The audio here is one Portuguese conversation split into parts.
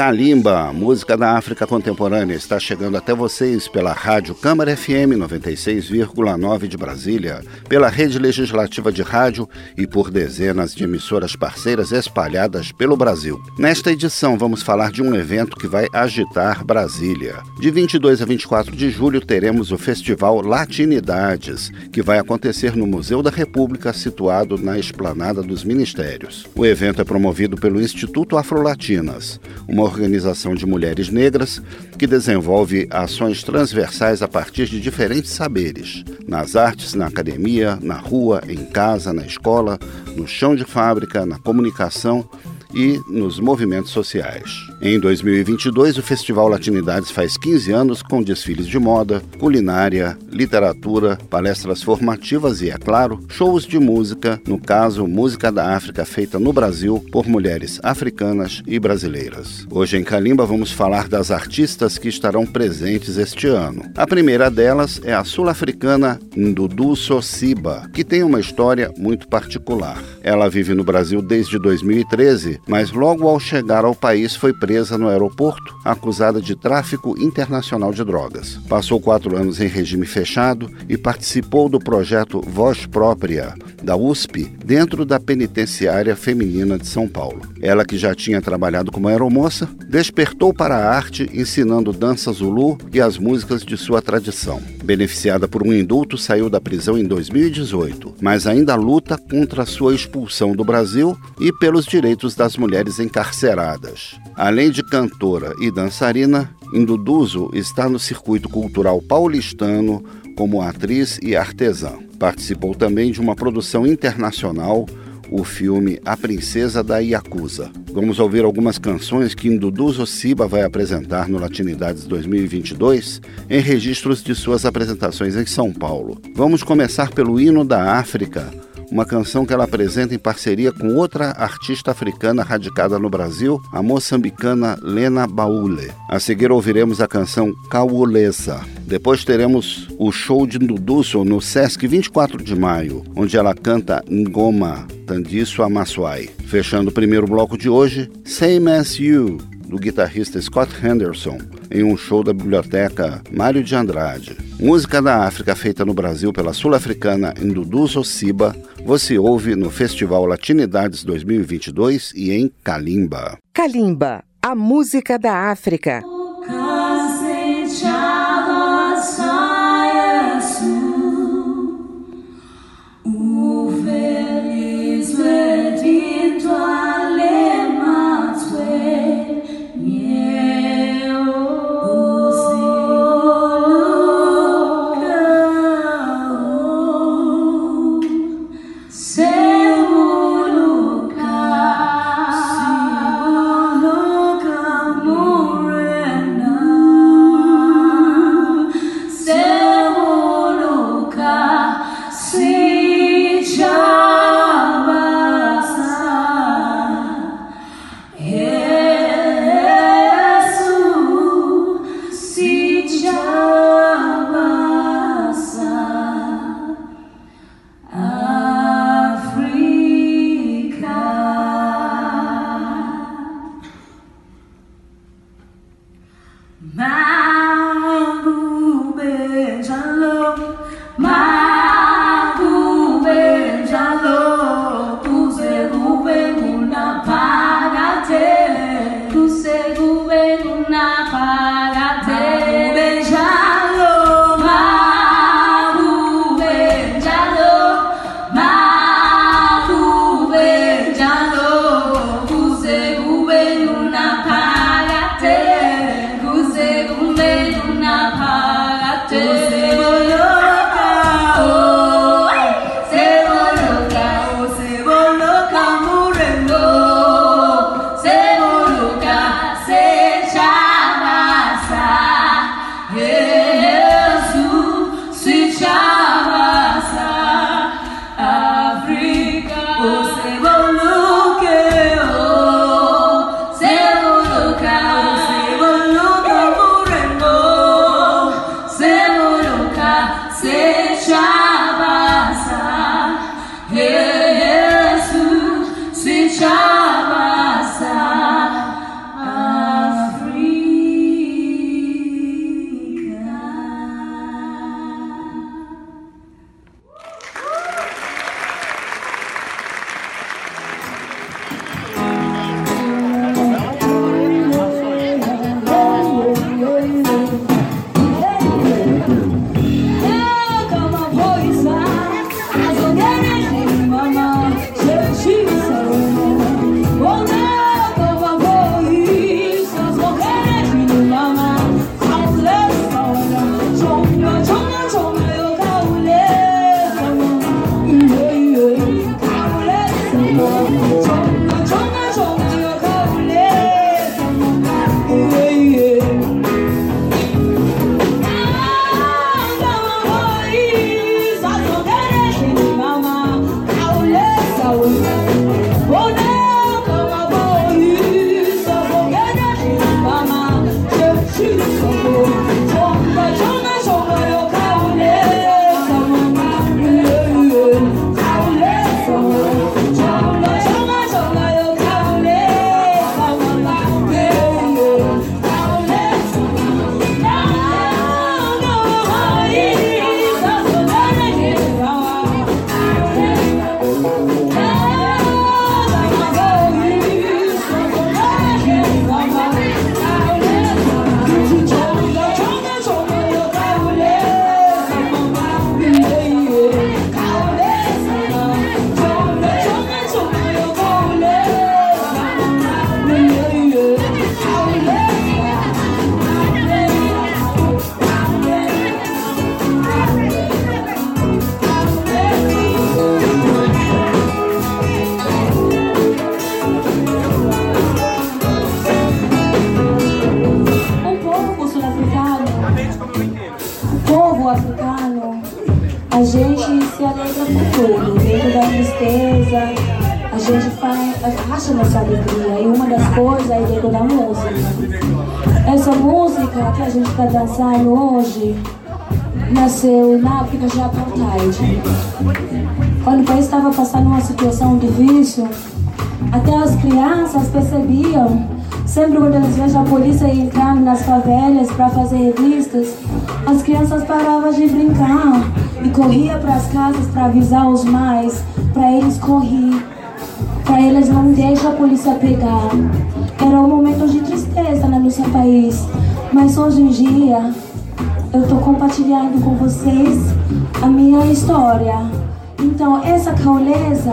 Kalimba, música da África contemporânea, está chegando até vocês pela Rádio Câmara FM 96,9 de Brasília, pela Rede Legislativa de Rádio e por dezenas de emissoras parceiras espalhadas pelo Brasil. Nesta edição, vamos falar de um evento que vai agitar Brasília. De 22 a 24 de julho, teremos o Festival Latinidades, que vai acontecer no Museu da República, situado na Esplanada dos Ministérios. O evento é promovido pelo Instituto Afrolatinas, uma organização de mulheres negras que desenvolve ações transversais a partir de diferentes saberes, nas artes, na academia, na rua, em casa, na escola, no chão de fábrica, na comunicação e nos movimentos sociais. Em 2022, o Festival Latinidades faz 15 anos com desfiles de moda, culinária, literatura, palestras formativas e, é claro, shows de música, no caso, música da África feita no Brasil por mulheres africanas e brasileiras. Hoje em Calimba vamos falar das artistas que estarão presentes este ano. A primeira delas é a sul-africana Ndudu Sosiba, que tem uma história muito particular. Ela vive no Brasil desde 2013, mas logo ao chegar ao país foi presa no aeroporto, acusada de tráfico internacional de drogas. Passou quatro anos em regime fechado e participou do projeto Voz Própria, da USP, dentro da Penitenciária Feminina de São Paulo. Ela, que já tinha trabalhado como aeromoça, despertou para a arte ensinando dança zulu e as músicas de sua tradição. Beneficiada por um indulto, saiu da prisão em 2018, mas ainda luta contra sua expulsão do Brasil e pelos direitos das mulheres encarceradas. Além de cantora e dançarina, Induduzo está no circuito cultural paulistano como atriz e artesã. Participou também de uma produção internacional, o filme A Princesa da Yakuza. Vamos ouvir algumas canções que Induduzo Siba vai apresentar no Latinidades 2022 em registros de suas apresentações em São Paulo. Vamos começar pelo hino da África, uma canção que ela apresenta em parceria com outra artista africana radicada no Brasil, a moçambicana Lena Baule. A seguir ouviremos a canção Cauolesa. Depois teremos o show de Nduduso no Sesc 24 de maio, onde ela canta Ngoma, Tandiço Amaswai. Fechando o primeiro bloco de hoje, Same As You, do guitarrista Scott Henderson em um show da biblioteca Mário de Andrade. Música da África feita no Brasil pela sul-africana Indudu Sosiba, você ouve no Festival Latinidades 2022 e em Kalimba. Kalimba, a música da África. Acha nossa alegria. E uma das coisas é dentro da música. Essa música que a gente está dançando hoje nasceu na África de Apartheid. Quando o país estava passando uma situação difícil, até as crianças percebiam, sempre quando eles veem a polícia entrando nas favelas para fazer revistas, as crianças paravam de brincar e corriam para as casas para avisar os mais, para eles correr, eles não deixar a polícia pegar. Era um momento de tristeza no nosso país, mas hoje em dia eu estou compartilhando com vocês a minha história. Então, essa cauleza,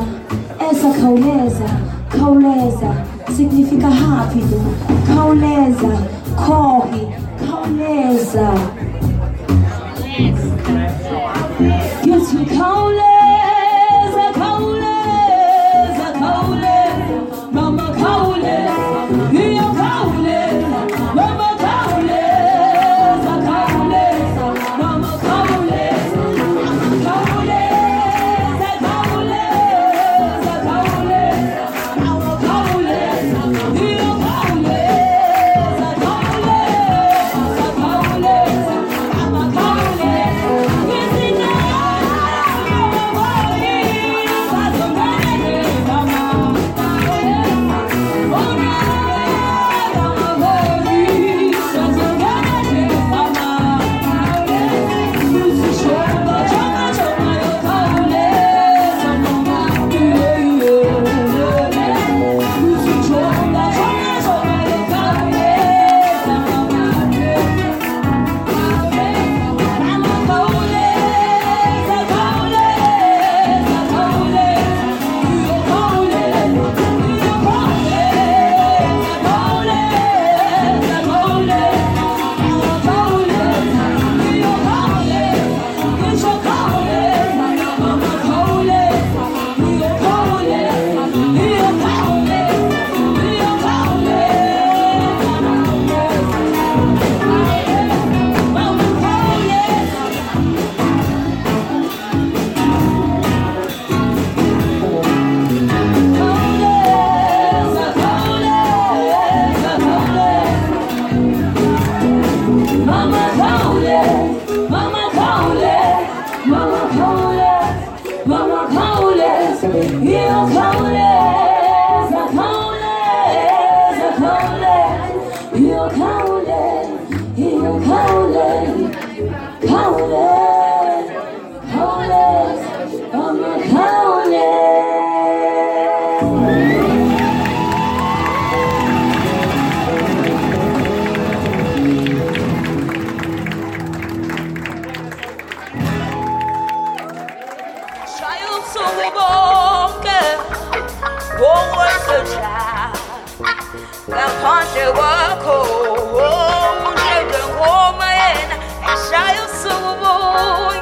essa cauleza, cauleza significa rápido, cauleza, corre, cauleza. bonke ngokwesotshana ngaphandle kwakho unjengengoma yena eshaya usuku buya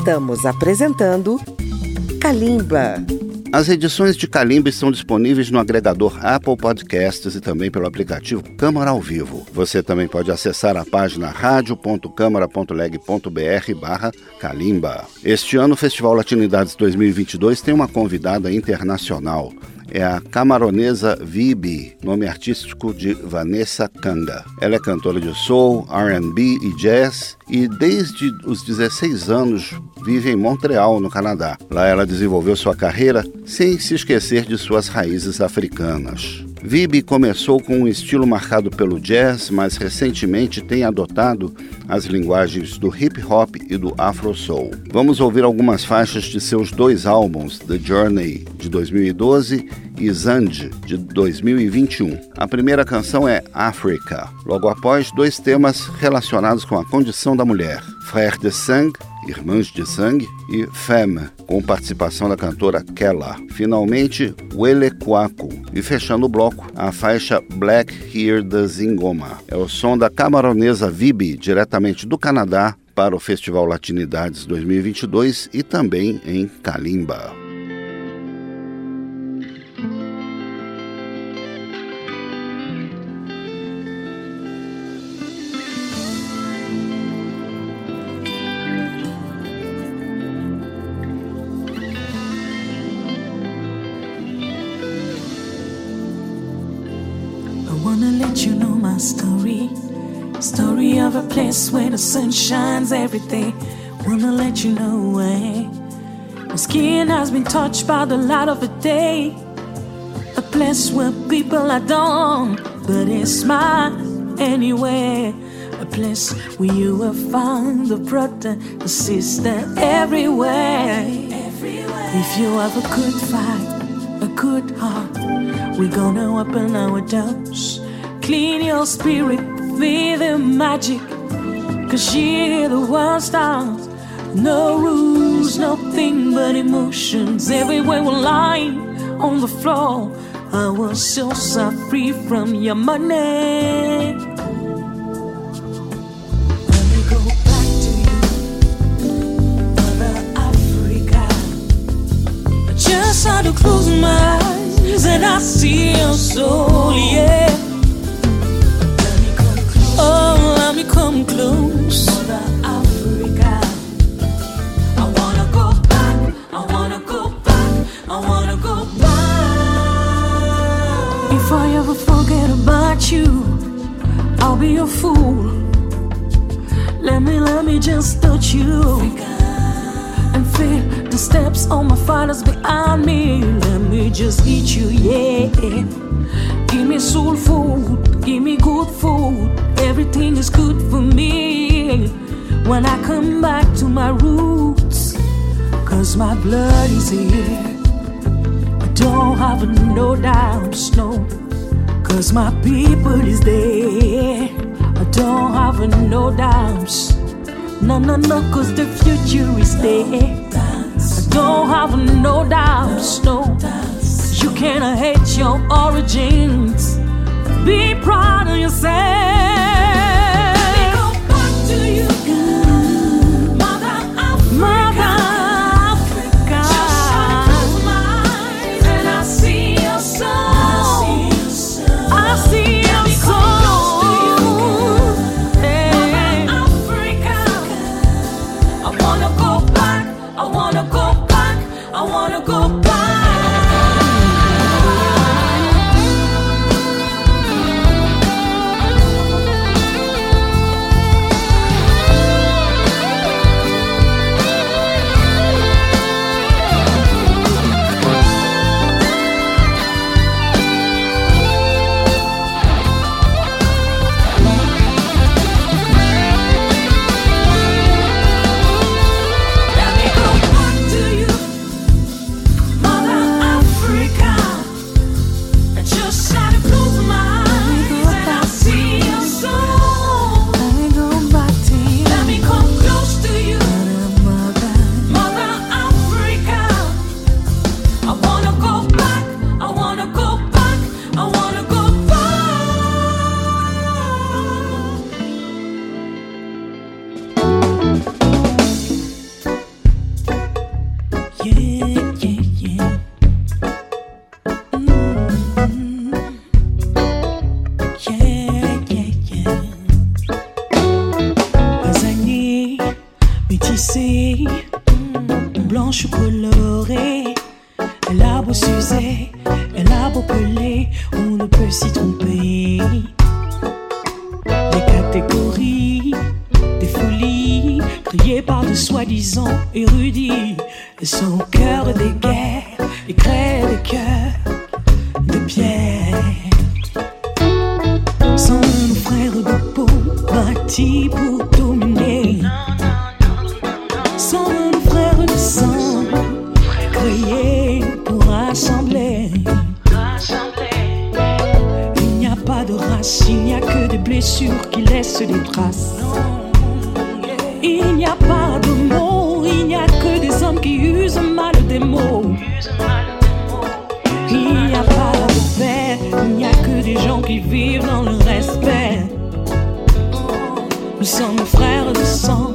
Estamos apresentando Kalimba. As edições de Calimba estão disponíveis no agregador Apple Podcasts e também pelo aplicativo Câmara ao Vivo. Você também pode acessar a página radio.câmara.leg.br barra Calimba. Este ano o Festival Latinidades 2022 tem uma convidada internacional é a camaronesa Vibi, nome artístico de Vanessa Kanga. Ela é cantora de soul, R&B e jazz e desde os 16 anos vive em Montreal, no Canadá. Lá ela desenvolveu sua carreira sem se esquecer de suas raízes africanas. Vibe começou com um estilo marcado pelo jazz, mas recentemente tem adotado as linguagens do hip hop e do afro soul. Vamos ouvir algumas faixas de seus dois álbuns, The Journey de 2012 e Zand de 2021. A primeira canção é Africa, logo após dois temas relacionados com a condição da mulher, Frère de Sang Irmãs de Sangue e Femme, com participação da cantora Kella. Finalmente, Wele Kwaku. E fechando o bloco, a faixa Black Here da Zingoma. É o som da camaronesa Vibi, diretamente do Canadá, para o Festival Latinidades 2022 e também em Kalimba. Where the sun shines every day. Wanna let you know why. My skin has been touched by the light of the day. A place where people are dumb, but it's mine anyway. A place where you will find the brother, the sister everywhere. If you have a good fight, a good heart, we're gonna open our doors. Clean your spirit, feel the magic Cause you're the world stars. No rules, nothing but emotions. Everywhere we're lying on the floor. I was so set free from your money. You, just had to close my eyes and I see your soul, Let me, let me just touch you and feel the steps on my father's behind me. Let me just eat you, yeah. Give me soul food, give me good food. Everything is good for me when I come back to my roots. Cause my blood is here. I don't have no doubts, no. Cause my people is there. Don't have no doubts. No, no, no, cause the future is there. I don't have no doubts, no. You can't hate your origins. Be proud of yourself. Les gens qui vivent dans le respect. Nous sommes frères de sang,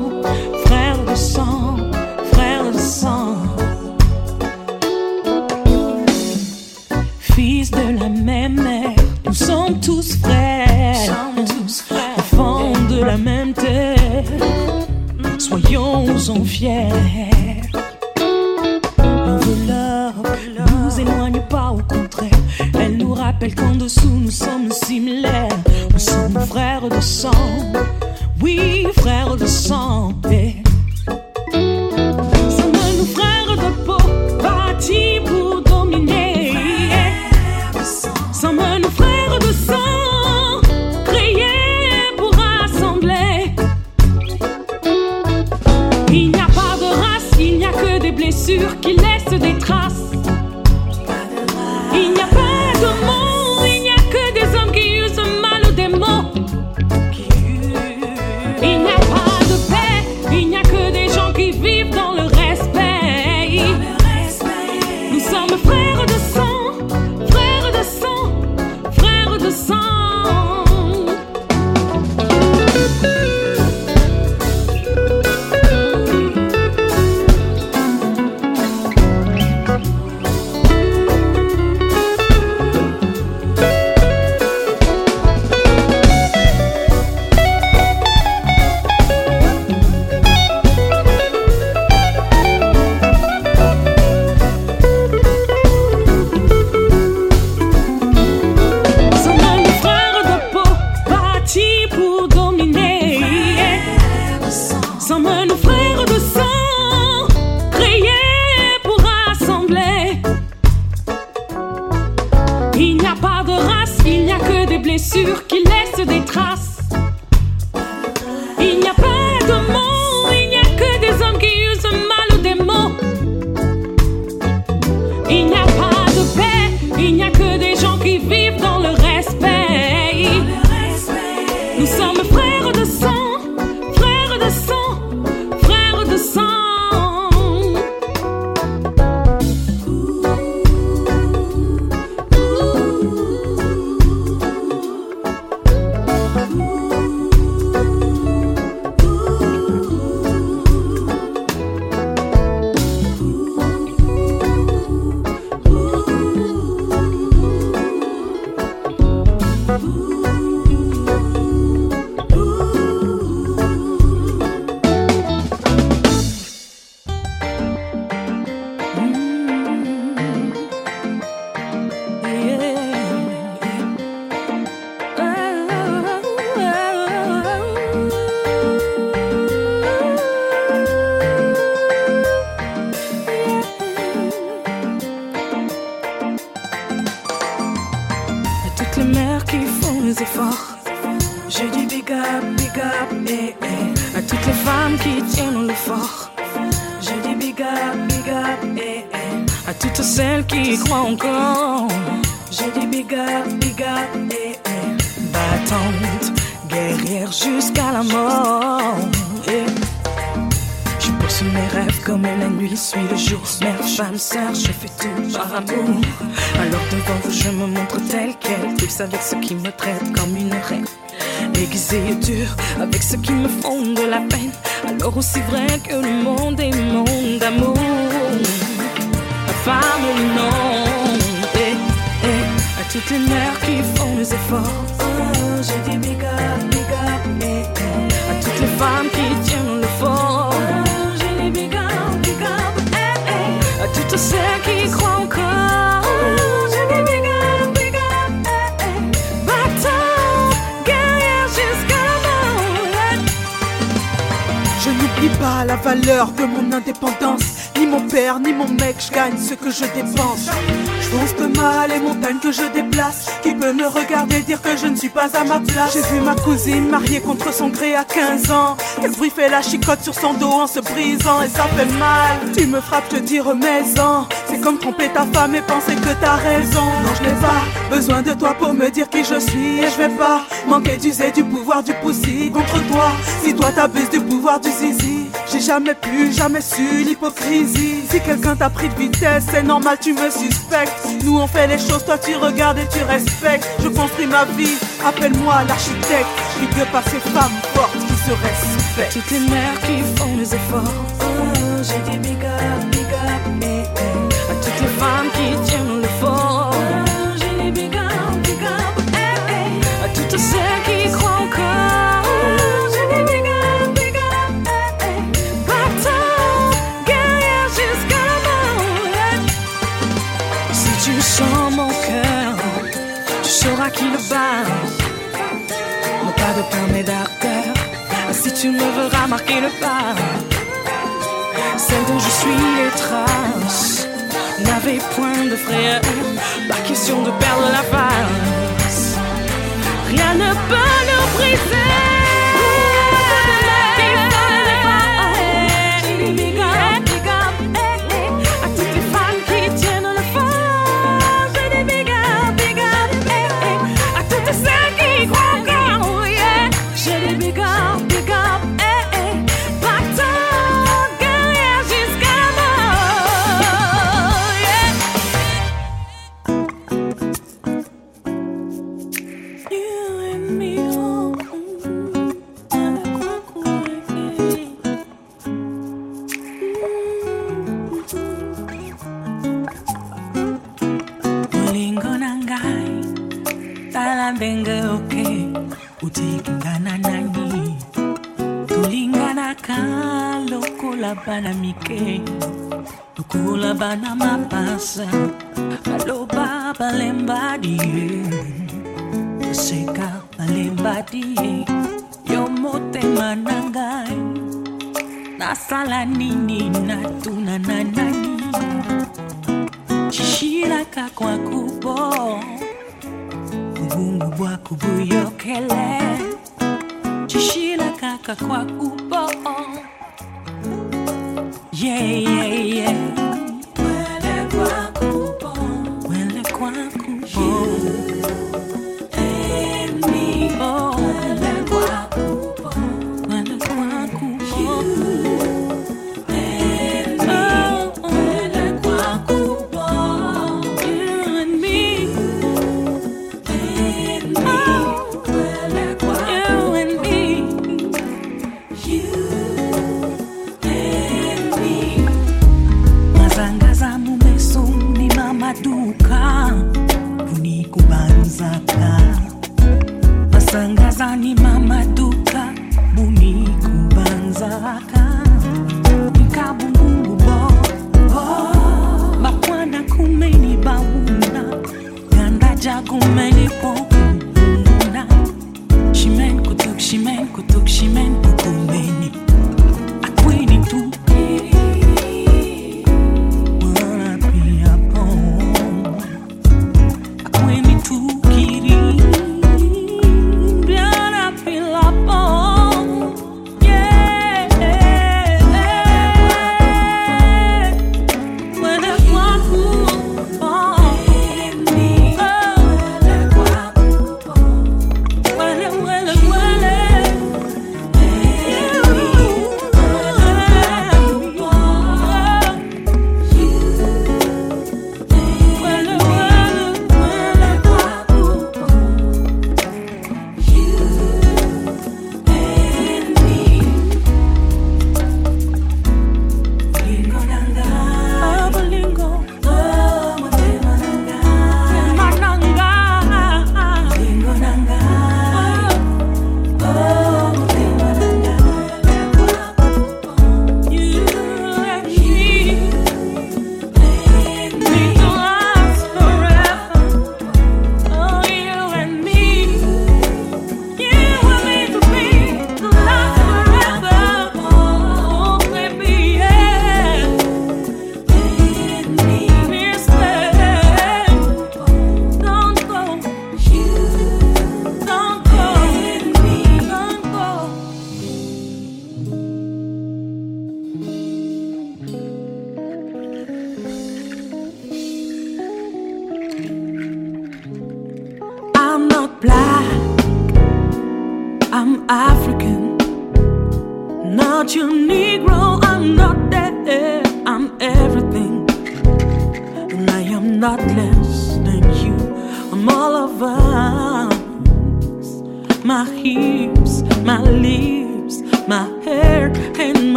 frères de sang, frères de sang. Fils de la même mère, nous sommes tous frères. Enfants de la même terre, soyons-en fiers. song. jusqu'à la mort. Je poursuis mes rêves comme la nuit suit le jour. Mère, femme, sœur, je fais tout par amour. Alors devant vous, je me montre tel quel, plus avec ceux qui me traitent comme une reine. Aiguisé et dur, avec ceux qui me font de la peine. Alors aussi vrai que le monde est monde d'amour. La femme, non. Et, et à toutes les mères qui font les efforts j'ai dit big up, big up, toutes les femmes qui tiennent le fort. J'ai dit big up, eh, eh. toutes celles qui croient encore. J'ai dit big up, eh, jusqu'à. Je n'oublie pas la valeur de mon indépendance. Ni mon père, ni mon mec, je gagne ce que je dépense. Fonce de mal les montagnes que je déplace. Qui peut me regarder dire que je ne suis pas à ma place J'ai vu ma cousine mariée contre son gré à 15 ans. Elle bruit fait la chicotte sur son dos en se brisant et ça fait mal. Tu me frappes, je dis remets-en. C'est comme tromper ta femme et penser que t'as raison. Non, je n'ai pas besoin de toi pour me dire qui je suis. Et je vais pas manquer d'user du pouvoir du poussi contre toi. Si toi t'abuses du pouvoir du zizi, j'ai jamais pu, jamais su l'hypocrisie. Si quelqu'un t'a pris de vitesse, c'est normal, tu me suspectes. Nous on fait les choses, toi tu regardes et tu respectes. Je construis ma vie, appelle-moi l'architecte. Je veux pas ces femmes fortes qui se respectent. Toutes les mères qui font les efforts. Oh, j'ai marquer le pas. Celle dont je suis les traces N'avait point de frère Pas question de perdre la face. Rien ne peut nous briser buyokele shishilakaka kwa kubo yeah, yeah, yeah.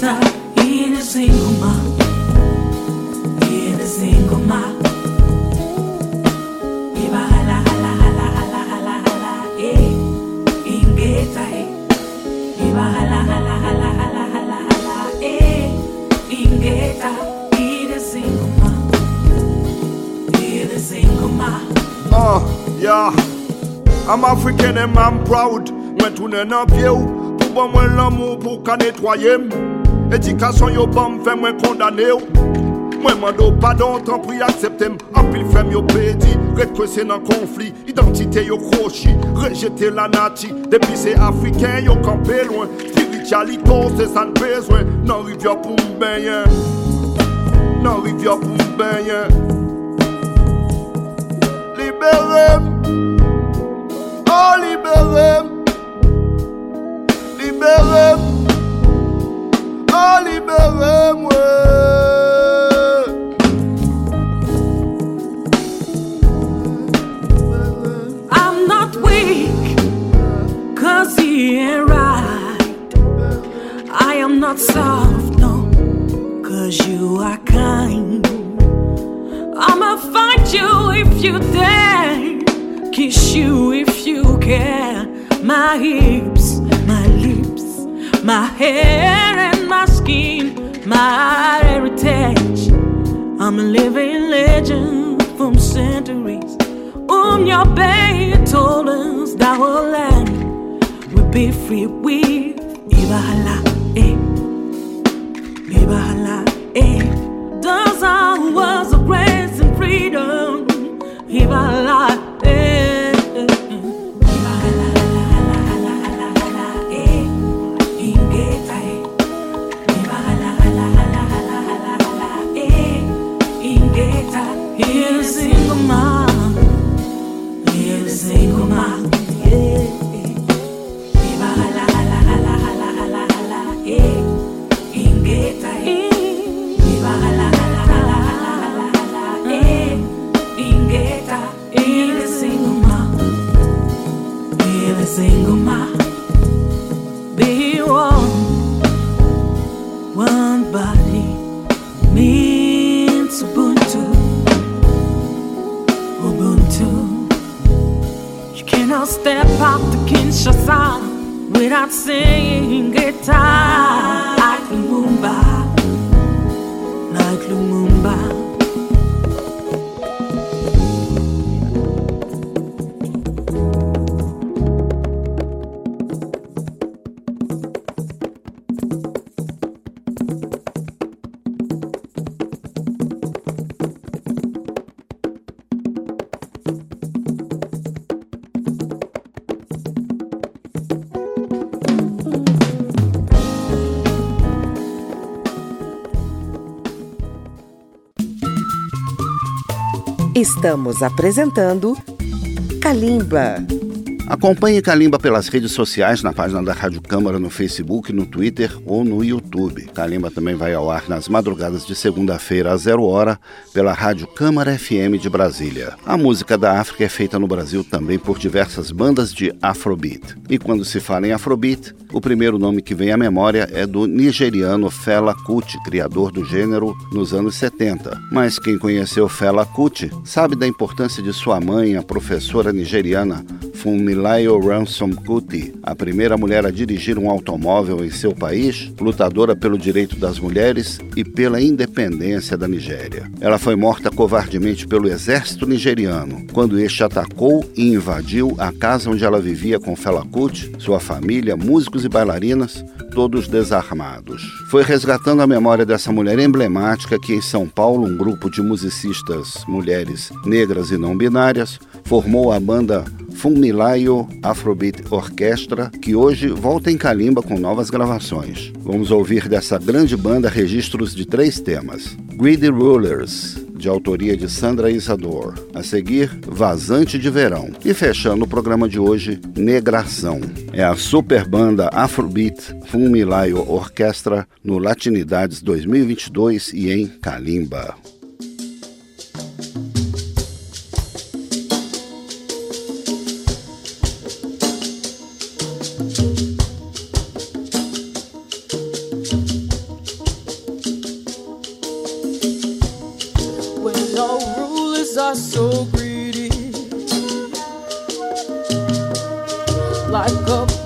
Ingeta, ina singoma, ina singoma. Iba hala hala hala hala hala hala, eh. Ingeta, eh. Iba hala hala hala hala hala hala, eh. Ingeta, ina singoma, ina singoma. Uh, yeah. I'm African and I'm proud. Mwen toune nan pye ou Pou ban mwen l'amou pou ka netwaye m Edikasyon yo bam fè mwen kondane ou Mwen mando padon tan pri akseptem Apil fèm yo pedi Rekwese nan konflik Identite yo krochi Rejete la nati Depi se Afriken yo kampe lwen Spiritualito se san bezwen Nan rivyo pou mbenyen Nan rivyo pou mbenyen Liberem Oh liberem Liberem My hips, my lips, my hair my skin, my heritage. I'm a living legend from centuries. Um, your bay told us that our land will be free with Ibahala, eh. Ibahala, eh. Those words of grace and freedom. Ibahala, in a single mile. Estamos apresentando Kalimba. Acompanhe Kalimba pelas redes sociais, na página da Rádio Câmara no Facebook, no Twitter ou no YouTube. Kalimba também vai ao ar nas madrugadas de segunda-feira, às zero hora, pela Rádio Câmara FM de Brasília. A música da África é feita no Brasil também por diversas bandas de Afrobeat. E quando se fala em Afrobeat, o primeiro nome que vem à memória é do nigeriano Fela Kuti, criador do gênero nos anos 70. Mas quem conheceu Fela Kuti sabe da importância de sua mãe, a professora nigeriana Funmilayo Ransom Kuti, a primeira mulher a dirigir um automóvel em seu país, lutadora pelo direito das mulheres e pela independência da Nigéria. Ela foi morta covardemente pelo exército nigeriano quando este atacou e invadiu a casa onde ela vivia com Fela Kuti, sua família, músicos e bailarinas, todos desarmados. Foi resgatando a memória dessa mulher emblemática que em São Paulo um grupo de musicistas mulheres negras e não binárias formou a banda Funmilayo Afrobeat Orquestra, que hoje volta em Calimba com novas gravações. Vamos ouvir dessa grande banda registros de três temas: Greedy Rulers, de autoria de Sandra Isador. A seguir, Vazante de Verão. E fechando o programa de hoje, Negração. É a super banda Afrobeat Funmilayo Orquestra no Latinidades 2022 e em Calimba. like a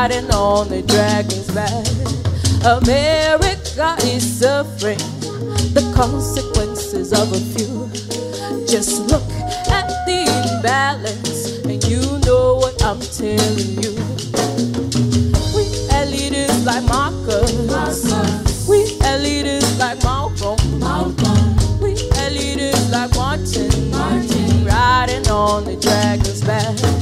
riding on the dragon's back. America is suffering the consequences of a few. Just look at the imbalance, and you know what I'm telling you. We had leaders like Marcus. We had leaders like Malcolm. Malcolm. We had leaders like Martin. Martin. Riding on the dragon's back.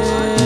Amen.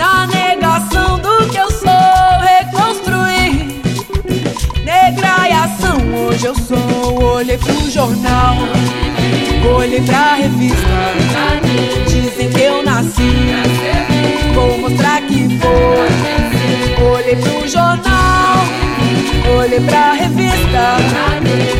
Na negação do que eu sou, reconstruí. Negraiação, hoje eu sou. Olhei pro jornal, olhei pra revista. Dizem que eu nasci. Vou mostrar que vou. Olhei pro jornal, olhei pra revista.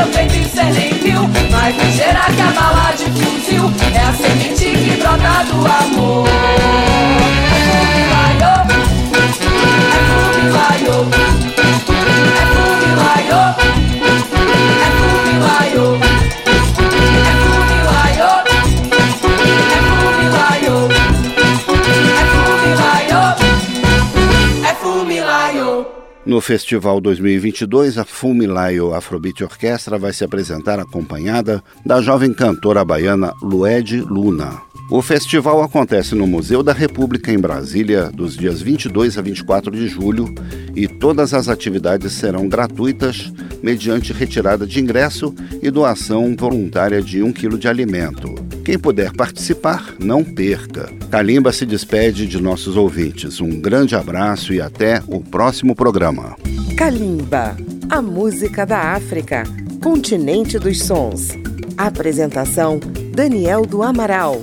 seu peito em mas Mais ligeira que a bala de fuzil. É a semente que brota do amor. É fumilaio É fumilaio Festival 2022, a Fumilayo Afrobeat Orquestra vai se apresentar acompanhada da jovem cantora baiana Lued Luna. O festival acontece no Museu da República em Brasília dos dias 22 a 24 de julho e todas as atividades serão gratuitas mediante retirada de ingresso e doação voluntária de um quilo de alimento. Quem puder participar, não perca. Kalimba se despede de nossos ouvintes. Um grande abraço e até o próximo programa. Kalimba, a música da África, continente dos sons. Apresentação: Daniel do Amaral.